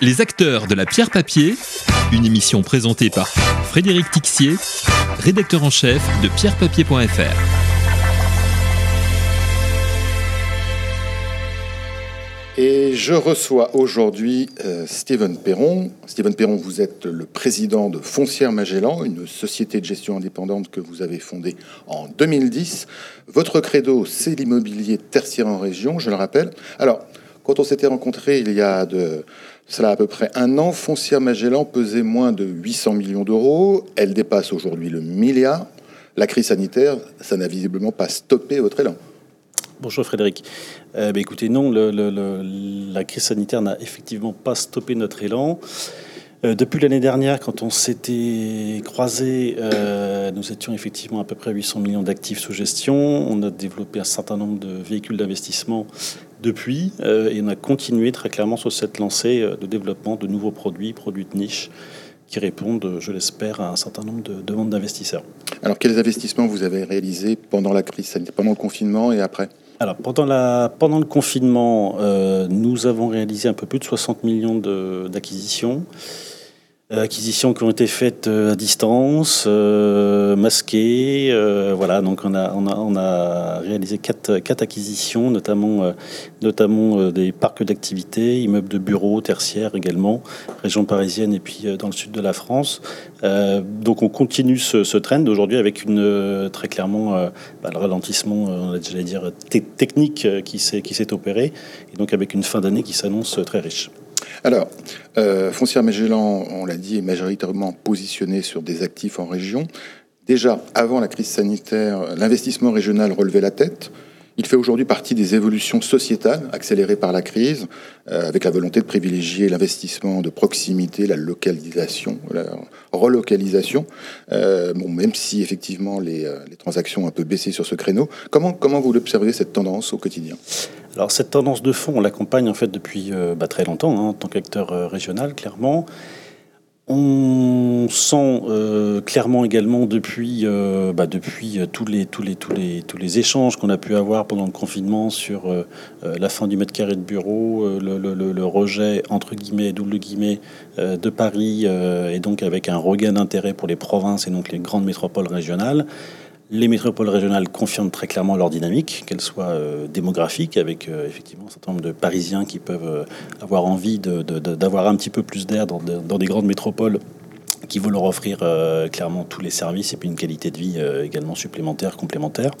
Les acteurs de la pierre papier, une émission présentée par Frédéric Tixier, rédacteur en chef de pierrepapier.fr. Et je reçois aujourd'hui euh, Steven Perron. Steven Perron, vous êtes le président de Foncière Magellan, une société de gestion indépendante que vous avez fondée en 2010. Votre credo, c'est l'immobilier tertiaire en région, je le rappelle. Alors, quand on s'était rencontrés il y a cela à peu près un an, Foncière Magellan pesait moins de 800 millions d'euros. Elle dépasse aujourd'hui le milliard. La crise sanitaire, ça n'a visiblement pas stoppé votre élan. Bonjour Frédéric. Euh, bah, écoutez, non, la crise sanitaire n'a effectivement pas stoppé notre élan. Euh, depuis l'année dernière, quand on s'était croisé, euh, nous étions effectivement à peu près 800 millions d'actifs sous gestion. On a développé un certain nombre de véhicules d'investissement depuis et on a continué très clairement sur cette lancée de développement de nouveaux produits, produits de niche qui répondent, je l'espère, à un certain nombre de demandes d'investisseurs. Alors, quels investissements vous avez réalisés pendant la crise pendant le confinement et après? Alors, pendant, la, pendant le confinement, euh, nous avons réalisé un peu plus de 60 millions d'acquisitions. Euh, acquisitions qui ont été faites euh, à distance, euh, masquées. voilà, donc on a, on a, on a réalisé quatre, quatre acquisitions, notamment, notamment des parcs d'activités, immeubles de bureaux, tertiaires également, région parisienne et puis dans le sud de la France. donc on continue ce, ce trend aujourd'hui avec une très clairement bah, le ralentissement, j'allais dire technique qui s'est qui s'est opéré, et donc avec une fin d'année qui s'annonce très riche. Alors, euh, Foncière Magellan, on l'a dit, est majoritairement positionné sur des actifs en région. Déjà, avant la crise sanitaire, l'investissement régional relevait la tête. Il fait aujourd'hui partie des évolutions sociétales accélérées par la crise, euh, avec la volonté de privilégier l'investissement de proximité, la localisation, la relocalisation. Euh, bon, même si effectivement les, euh, les, transactions ont un peu baissé sur ce créneau, comment, comment vous l'observez cette tendance au quotidien? Alors cette tendance de fond, on l'accompagne en fait depuis bah, très longtemps hein, en tant qu'acteur régional, clairement. On sent euh, clairement également depuis, euh, bah euh, tous, les, tous, les, tous, les, tous les échanges qu'on a pu avoir pendant le confinement sur la fin du mètre carré de bureau, le, rejet entre guillemets, double de Paris, et donc avec un regain d'intérêt pour les provinces et donc les grandes métropoles régionales. Les métropoles régionales confirment très clairement leur dynamique, qu'elle soit euh, démographique, avec euh, effectivement un certain nombre de Parisiens qui peuvent euh, avoir envie d'avoir un petit peu plus d'air dans, des grandes métropoles qui vont leur offrir clairement tous les services et puis une qualité de vie également supplémentaire, complémentaire.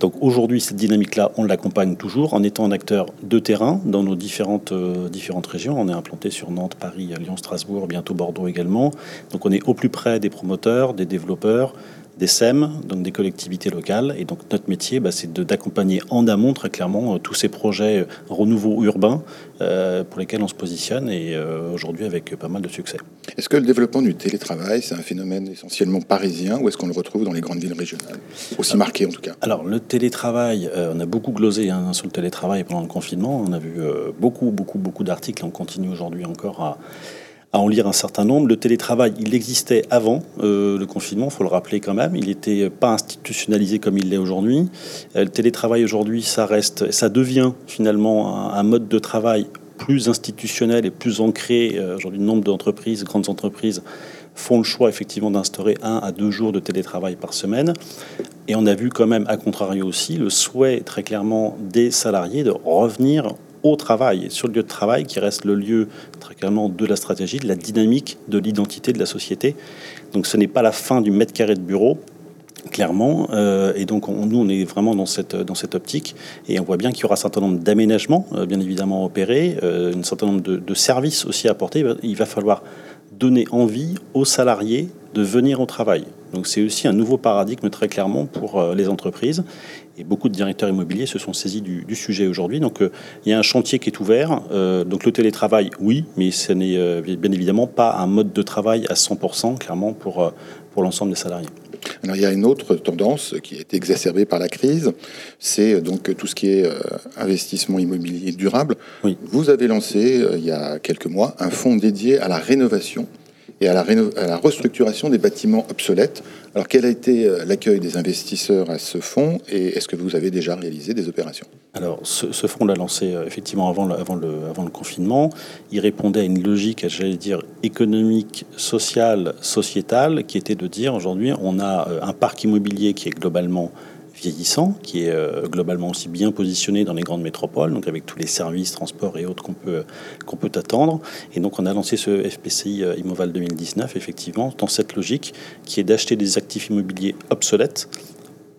Donc aujourd'hui, cette dynamique-là, on l'accompagne toujours en étant un acteur de terrain dans nos différentes, différentes régions. On est implanté sur Nantes, Paris, Lyon, Strasbourg, bientôt Bordeaux également. Donc on est au plus près des promoteurs, des développeurs, des SEM, donc des collectivités locales. Et donc notre métier, bah, c'est d'accompagner en amont très clairement euh, tous ces projets euh, renouveau urbains euh, pour lesquels on se positionne et aujourd'hui avec pas mal de succès. Est-ce que le développement du télétravail, c'est un phénomène essentiellement parisien ou est-ce qu'on le retrouve dans les grandes villes régionales? Aussi marqué en tout cas. Alors le télétravail, on a beaucoup glosé hein, sur le télétravail pendant le confinement. On a vu beaucoup, beaucoup, beaucoup d'articles. On continue aujourd'hui encore à à en lire un certain nombre. Le télétravail, il existait avant euh, le confinement, il faut le rappeler quand même. Il n'était pas institutionnalisé comme il l'est aujourd'hui. Euh, le télétravail aujourd'hui, ça reste, ça devient finalement un, mode de travail plus institutionnel et plus ancré. Euh, aujourd'hui, nombre d'entreprises, grandes entreprises, font le choix effectivement d'instaurer un à deux jours de télétravail par semaine. Et on a vu quand même, à contrario aussi, le souhait très clairement des salariés de revenir au travail, sur le lieu de travail qui reste le lieu très clairement de la stratégie, de la dynamique, de l'identité de la société. Donc ce n'est pas la fin du mètre carré de bureau, clairement. Euh, et donc, nous, on est vraiment dans cette, dans cette optique. Et on voit bien qu'il y aura un certain nombre d'aménagements, euh, bien évidemment, opérés, euh, un certain nombre de, de, services aussi apportés. Il va falloir donner envie aux salariés de venir au travail. Donc, c'est aussi un nouveau paradigme, très clairement, pour les entreprises. Et beaucoup de directeurs immobiliers se sont saisis du, sujet aujourd'hui. Donc euh, il y a un chantier qui est ouvert. Euh, donc le télétravail, oui, mais ce n'est euh, bien évidemment pas un mode de travail à 100%, clairement, pour, pour l'ensemble des salariés. Alors, il y a une autre tendance qui a été exacerbée par la crise, c'est donc tout ce qui est investissement immobilier durable. Oui. Vous avez lancé il y a quelques mois un fonds dédié à la rénovation et à la, restructuration des bâtiments obsolètes. Alors quel a été euh, l'accueil des investisseurs à ce fonds et est-ce que vous avez déjà réalisé des opérations? Alors ce, ce fonds l'a lancé euh, effectivement avant le, avant, le, avant le confinement. Il répondait à une logique, j'allais dire, économique, sociale, sociétale, qui était de dire aujourd'hui on a un parc immobilier qui est globalement vieillissant, qui est euh, globalement aussi bien positionné dans les grandes métropoles, donc avec tous les services, transports et autres qu'on peut, qu'on peut attendre. Et donc on a lancé ce FPCI euh, Immoval 2019, effectivement, dans cette logique qui est d'acheter des actifs immobiliers obsolètes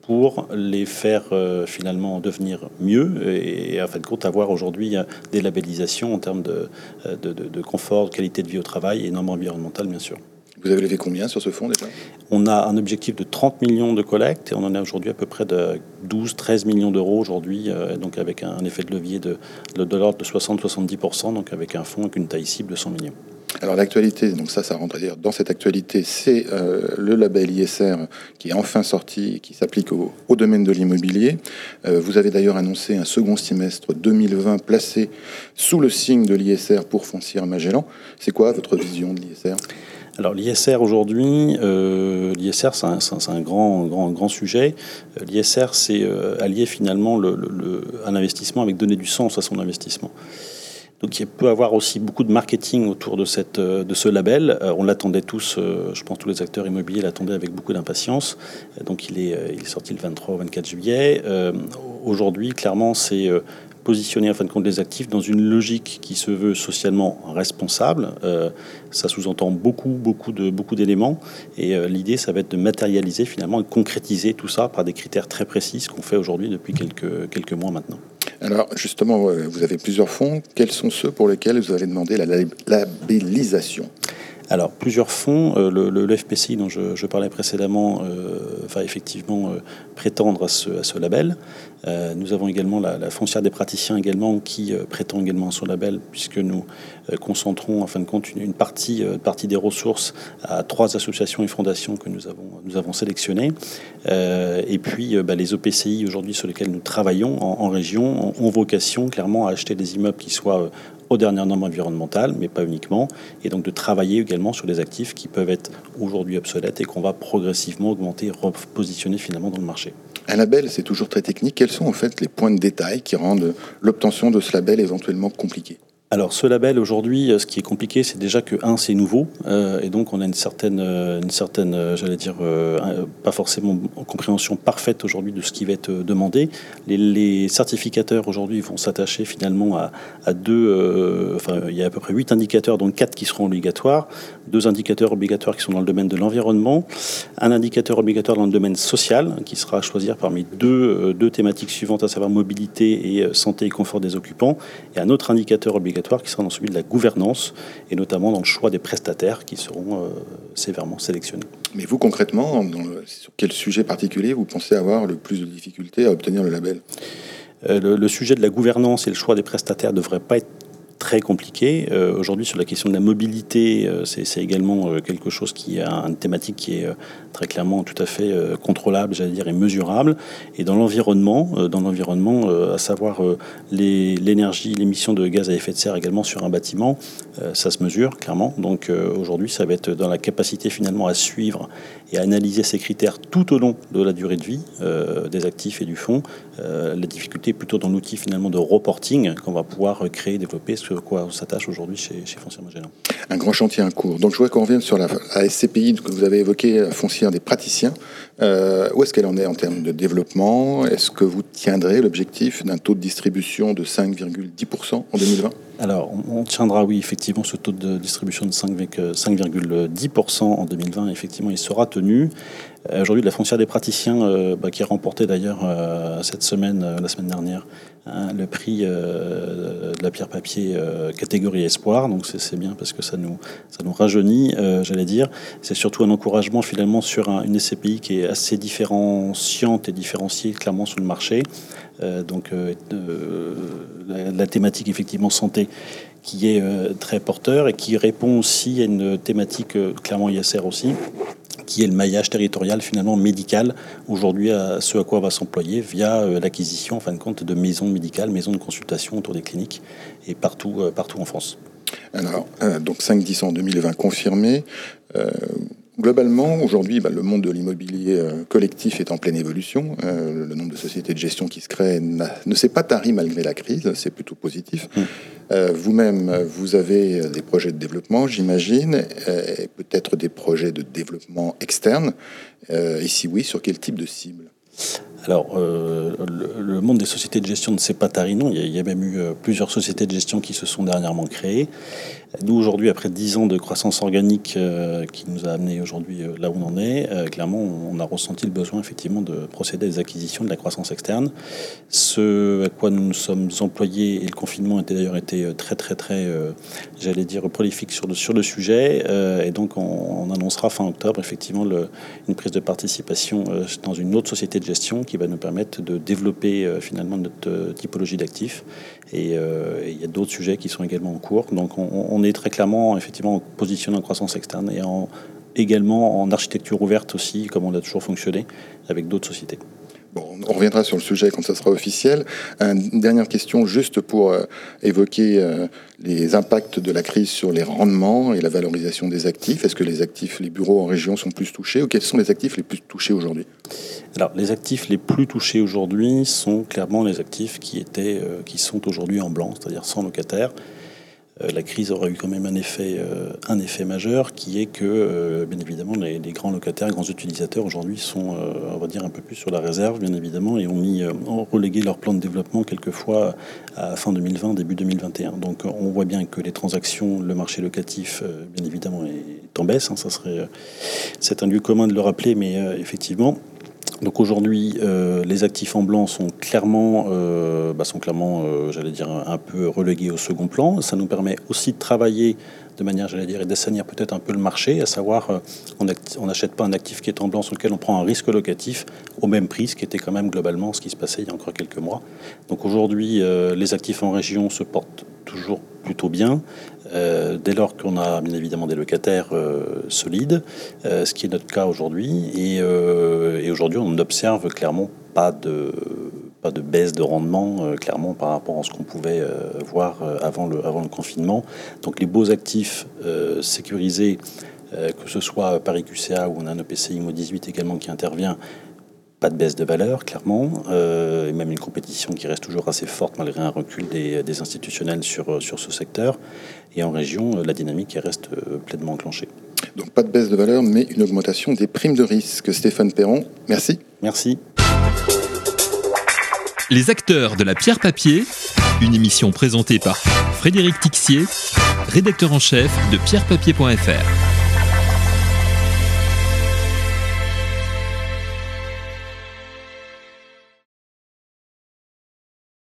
pour les faire euh, finalement devenir mieux et, en fin de compte avoir aujourd'hui des labellisations en termes de, de, de confort, de qualité de vie au travail et normes environnementales bien sûr. Vous avez levé combien sur ce fonds déjà? On a un objectif de 30 millions de collectes et on en a aujourd'hui à peu près de 12-13 millions d'euros aujourd'hui, euh, donc avec un effet de levier de, de, de l'ordre de 60-70%, donc avec un fonds avec une taille cible de 100 millions. Alors l'actualité, donc ça, ça rentre à dire dans cette actualité, c'est euh, le label ISR qui est enfin sorti et qui s'applique au, au, domaine de l'immobilier. Euh, vous avez d'ailleurs annoncé un second semestre 2020 placé sous le signe de l'ISR pour Foncière Magellan. C'est quoi votre vision de l'ISR alors l'ISR aujourd'hui, euh, l'ISR c'est un, grand, grand, grand sujet. Euh, L'ISR c'est euh, allier finalement le, le, un investissement avec donner du sens à son investissement. Donc il peut avoir aussi beaucoup de marketing autour de, cette, de ce label. On l'attendait tous, je pense tous les acteurs immobiliers l'attendaient avec beaucoup d'impatience. Donc il est, il est sorti le 23 au 24 juillet. Aujourd'hui, clairement, c'est positionner en fin de compte les actifs dans une logique qui se veut socialement responsable. Euh, ça sous-entend beaucoup, beaucoup de beaucoup d'éléments. Et euh, l'idée, ça va être de matérialiser finalement et concrétiser tout ça par des critères très précis, qu'on fait aujourd'hui depuis quelques, quelques mois maintenant. Alors justement, vous avez plusieurs fonds. Quels sont ceux pour lesquels vous allez demander la labellisation? Alors, plusieurs fonds. Euh, le, FPCI dont je, parlais précédemment euh, va effectivement euh, prétendre à ce, ce label. Nous avons également la, foncière des praticiens également qui prétend également à son label puisque nous concentrons en fin de compte une, partie, des ressources à trois associations et fondations que nous avons sélectionnées. Et puis bah, les OPCI aujourd'hui sur lesquels nous travaillons en, région ont, ont vocation clairement à acheter des immeubles qui soient aux dernières normes environnementales, mais pas uniquement, et donc de travailler également sur des actifs qui peuvent être aujourd'hui obsolètes et qu'on va progressivement augmenter, repositionner finalement dans le marché. Un label, c'est toujours très technique. Quels sont en fait les points de détail qui rendent l'obtention de ce label éventuellement compliquée? Alors ce label aujourd'hui, ce qui est compliqué, c'est déjà que un, c'est nouveau, euh, et donc on a une certaine, une certaine, j'allais dire, euh, pas forcément compréhension parfaite aujourd'hui de ce qui va être demandé. Les, certificateurs aujourd'hui vont s'attacher finalement à, deux, euh, enfin il y a à peu près huit indicateurs, dont quatre qui seront obligatoires, deux indicateurs obligatoires qui sont dans le domaine de l'environnement, un indicateur obligatoire dans le domaine social qui sera à choisir parmi deux, deux thématiques suivantes, à savoir mobilité et santé et confort des occupants, et un autre indicateur obligatoire qui sera dans celui de la gouvernance et notamment dans le choix des prestataires qui seront euh, sévèrement sélectionnés. Mais vous concrètement, dans le, sur quel sujet particulier vous pensez avoir le plus de difficultés à obtenir le label? Euh, le, le, sujet de la gouvernance et le choix des prestataires ne devrait pas être très compliqué. Euh, Aujourd'hui, sur la question de la mobilité, euh, c'est également euh, quelque chose qui a une thématique qui est très clairement tout à fait contrôlable, j'allais dire, et mesurable. Et dans l'environnement, dans l'environnement, à savoir l'énergie, l'émission de gaz à effet de serre également sur un bâtiment, ça se mesure clairement. Donc aujourd'hui, ça va être dans la capacité finalement à suivre et à analyser ces critères tout au long de la durée de vie des actifs et du fonds. La difficulté est plutôt dans l'outil finalement de reporting qu'on va pouvoir créer, développer ce quoi on s'attache aujourd'hui chez, chez Foncière Magellan. Un grand chantier en cours. Donc je vois qu'on revient sur la, la SCPI que vous avez évoqué, foncière des praticiens. Euh, où est-ce qu'elle en est en termes de développement? Est-ce que vous tiendrez l'objectif d'un taux de distribution de 5,10% en 2020 alors, on tiendra, oui, effectivement, ce taux de distribution de 5,10% en 2020. Effectivement, il sera tenu. Euh, Aujourd'hui, la foncière des praticiens, euh, bah, qui a remporté d'ailleurs euh, cette semaine, euh, la semaine dernière, hein, le prix euh, de la pierre papier euh, catégorie espoir. Donc c'est bien parce que ça nous, ça nous rajeunit, j'allais dire. C'est surtout un encouragement finalement sur un, une SCPI qui est assez différenciante et différenciée clairement sur le marché. donc la, la, thématique effectivement santé qui est très porteur et qui répond aussi à une thématique clairement ISR aussi qui est le maillage territorial finalement médical aujourd'hui à ce à quoi on va s'employer via euh, l'acquisition en fin de compte de maisons médicales, maisons de consultation autour des cliniques et partout, euh, partout en France. Alors, donc 5-10 en 2020 confirmé. Globalement, aujourd'hui, bah, le monde de l'immobilier euh, collectif est en pleine évolution. Euh, le nombre de sociétés de gestion qui se créent ne s'est pas tari malgré la crise, c'est plutôt positif. Mmh. Euh, vous-même, vous avez des projets de développement, j'imagine, et peut-être des projets de développement externe. et si oui, sur quel type de cible? Alors, le, monde des sociétés de gestion ne s'est pas tari, non. Il y, a, même eu plusieurs sociétés de gestion qui se sont dernièrement créées. Nous, aujourd'hui, après 10 ans de croissance organique euh, qui nous a amené aujourd'hui euh, là où on en est, euh, clairement, on a ressenti le besoin effectivement de procéder à des acquisitions de la croissance externe. Ce à quoi nous nous sommes employés, et le confinement a d'ailleurs été très, très, très, j'allais dire, prolifique sur le, sur le sujet. et donc, on, annoncera fin octobre effectivement une prise de participation dans une autre société de gestion qui va nous permettre de développer finalement notre typologie d'actifs. Et il y a d'autres sujets qui sont également en cours. Donc, on on est très clairement effectivement positionné en croissance externe et en, également en architecture ouverte aussi, comme on a toujours fonctionné avec d'autres sociétés. Bon, on reviendra sur le sujet quand ça sera officiel. Une dernière question, juste pour euh, évoquer euh, les impacts de la crise sur les rendements et la valorisation des actifs. Est-ce que les actifs, les bureaux en région sont plus touchés ou quels sont les actifs les plus touchés aujourd'hui? Alors, les actifs les plus touchés aujourd'hui sont clairement les actifs qui, étaient, euh, qui sont aujourd'hui en blanc, c'est-à-dire sans locataire. Euh, la crise aura eu quand même un effet, euh, majeur qui est que, euh, bien évidemment, les, grands locataires, grands utilisateurs aujourd'hui sont, on va dire, un peu plus sur la réserve, bien évidemment, et ont mis, relégué leur plan de développement quelquefois à fin 2020, début 2021. Donc on voit bien que les transactions, le marché locatif, bien évidemment, est en baisse. Hein, c'est un lieu commun de le rappeler, mais effectivement, donc aujourd'hui, euh, les actifs en blanc sont clairement, euh, bah clairement, euh, j'allais dire, un, peu relégués au second plan. Ça nous permet aussi de travailler de manière, j'allais dire, et d'assainir peut-être un peu le marché, à savoir, on n'achète pas un actif qui est en blanc sur lequel on prend un risque locatif au même prix, ce qui était quand même globalement ce qui se passait il y a encore quelques mois. Donc aujourd'hui, les actifs en région se portent toujours plutôt bien, euh, dès lors qu'on a bien évidemment des locataires euh, solides, euh, ce qui est notre cas aujourd'hui. Et, aujourd'hui, on n'observe clairement pas de, pas de baisse de rendement, clairement, par rapport à ce qu'on pouvait voir avant, le, avant le confinement. Donc les beaux actifs sécurisés, que ce soit Paris QCA ou on a un EPCI IMO 18 également qui intervient, pas de baisse de valeur, clairement, euh, et même une compétition qui reste toujours assez forte malgré un recul des, institutionnels sur, euh, sur ce secteur. Et en région, euh, la dynamique reste pleinement enclenchée. Donc pas de baisse de valeur, mais une augmentation des primes de risque. Stéphane Perron, merci. Merci. Les acteurs de la pierre papier, une émission présentée par Frédéric Tixier, rédacteur en chef de pierrepapier.fr.